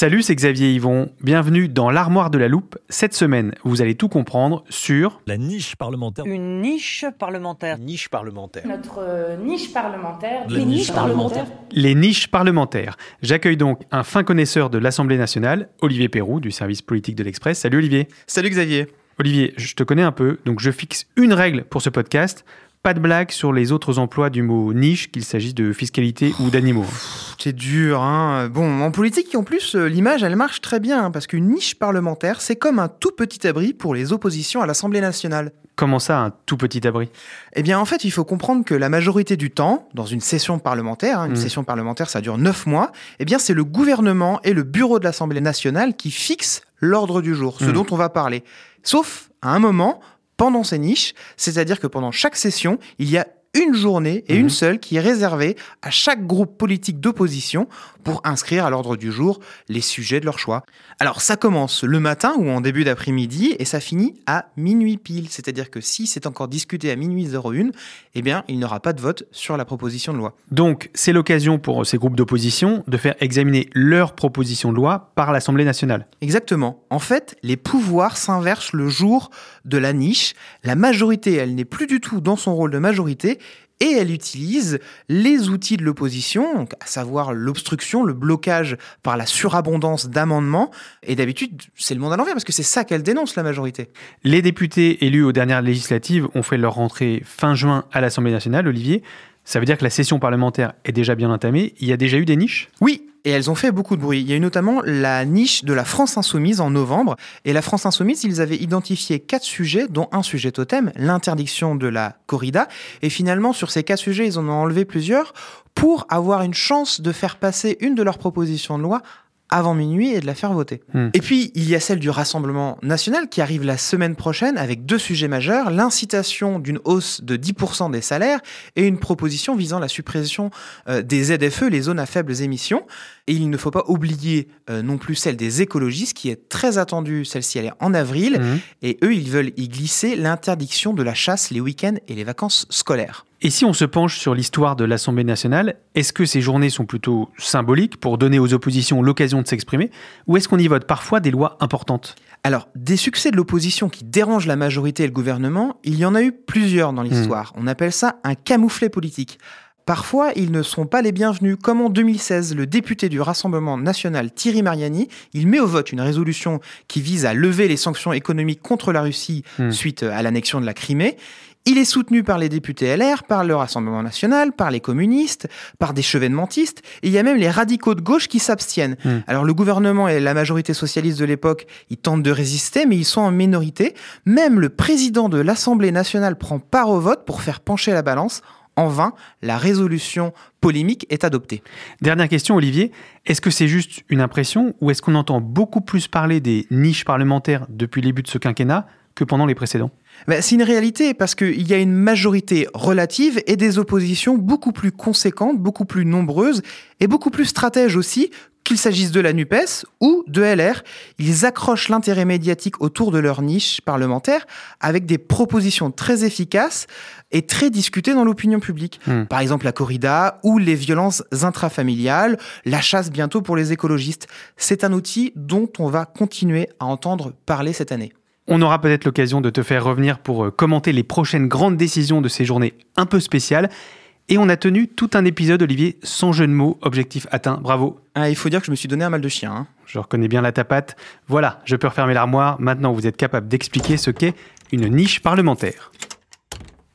Salut, c'est Xavier Yvon. Bienvenue dans l'armoire de la loupe. Cette semaine, vous allez tout comprendre sur La niche parlementaire. Une niche parlementaire. Niche parlementaire. Notre euh, niche parlementaire. La niche parlementaire. les niches parlementaires. J'accueille donc un fin connaisseur de l'Assemblée nationale, Olivier Perrou, du service politique de l'Express. Salut Olivier. Salut Xavier. Olivier, je te connais un peu, donc je fixe une règle pour ce podcast. Pas de blague sur les autres emplois du mot niche, qu'il s'agisse de fiscalité ou d'animaux. C'est dur, hein. Bon, en politique, en plus, euh, l'image, elle marche très bien, hein, parce qu'une niche parlementaire, c'est comme un tout petit abri pour les oppositions à l'Assemblée nationale. Comment ça, un tout petit abri? Eh bien, en fait, il faut comprendre que la majorité du temps, dans une session parlementaire, hein, une Mm. session parlementaire, ça dure neuf mois, eh bien, c'est le gouvernement et le bureau de l'Assemblée nationale qui fixent l'ordre du jour, ce Mm. dont on va parler. Sauf à un moment, pendant ces niches, c'est-à-dire que pendant chaque session, il y a une journée et Mhm. une seule qui est réservée à chaque groupe politique d'opposition pour inscrire à l'ordre du jour les sujets de leur choix. Alors ça commence le matin ou en début d'après-midi et ça finit à minuit pile, c'est-à-dire que si c'est encore discuté à minuit 01, eh bien il n'y aura pas de vote sur la proposition de loi. Donc, c'est l'occasion pour ces groupes d'opposition de faire examiner leur proposition de loi par l'Assemblée nationale. Exactement. En fait, les pouvoirs s'inversent le jour de la niche. La majorité, elle n'est plus du tout dans son rôle de majorité et elle utilise les outils de l'opposition, à savoir l'obstruction, le blocage par la surabondance d'amendements. Et d'habitude, c'est le monde à l'envers parce que c'est ça qu'elle dénonce, la majorité. Les députés élus aux dernières législatives ont fait leur rentrée fin juin à l'Assemblée nationale, Olivier. Ça veut dire que la session parlementaire est déjà bien entamée. Il y a déjà eu des niches? Oui, et elles ont fait beaucoup de bruit. Il y a eu notamment la niche de la France Insoumise en novembre. Et la France Insoumise, ils avaient identifié quatre sujets, dont un sujet totem, l'interdiction de la corrida. Et finalement, sur ces quatre sujets, ils en ont enlevé plusieurs pour avoir une chance de faire passer une de leurs propositions de loi avant minuit et de la faire voter. Hmm. Et puis, il y a celle du Rassemblement national qui arrive la semaine prochaine avec deux sujets majeurs, l'incitation d'une hausse de 10% des salaires et une proposition visant la suppression euh, des ZFE, les zones à faibles émissions. Et il ne faut pas oublier euh, non plus celle des écologistes qui est très attendue, celle-ci elle est en avril, Mhm. et eux ils veulent y glisser l'interdiction de la chasse les week-ends et les vacances scolaires. Et si on se penche sur l'histoire de l'Assemblée nationale, est-ce que ces journées sont plutôt symboliques pour donner aux oppositions l'occasion de s'exprimer ou est-ce qu'on y vote parfois des lois importantes? Alors, des succès de l'opposition qui dérangent la majorité et le gouvernement, il y en a eu plusieurs dans l'histoire. On appelle ça un camouflet politique. Parfois, ils ne sont pas les bienvenus, comme en 2016, le député du Rassemblement national Thierry Mariani, il met au vote une résolution qui vise à lever les sanctions économiques contre la Russie Hmm. suite à l'annexion de la Crimée. Il est soutenu par les députés LR, par le Rassemblement national, par les communistes, par des chevènementistes, et il y a même les radicaux de gauche qui s'abstiennent. Hmm. Alors le gouvernement et la majorité socialiste de l'époque, ils tentent de résister, mais ils sont en minorité. Même le président de l'Assemblée nationale prend part au vote pour faire pencher la balance. En vain, la résolution polémique est adoptée. Dernière question, Olivier. Est-ce que c'est juste une impression ou est-ce qu'on entend beaucoup plus parler des niches parlementaires depuis le début de ce quinquennat que pendant les précédents Ben, c'est une réalité parce qu'il y a une majorité relative et des oppositions beaucoup plus conséquentes, beaucoup plus nombreuses et beaucoup plus stratèges aussi qu'il s'agisse de la NUPES ou de LR. Ils accrochent l'intérêt médiatique autour de leur niche parlementaire avec des propositions très efficaces et très discutées dans l'opinion publique. Hmm. Par exemple la corrida ou les violences intrafamiliales, la chasse bientôt pour les écologistes. C'est un outil dont on va continuer à entendre parler cette année. On aura peut-être l'occasion de te faire revenir pour euh, commenter les prochaines grandes décisions de ces journées un peu spéciales. Et on a tenu tout un épisode, Olivier, sans jeu de mots, objectif atteint. Bravo. Ah, il faut dire que je me suis donné un mal de chien. hein. Je reconnais bien la tapate. Voilà, je peux refermer l'armoire. Maintenant, vous êtes capable d'expliquer ce qu'est une niche parlementaire.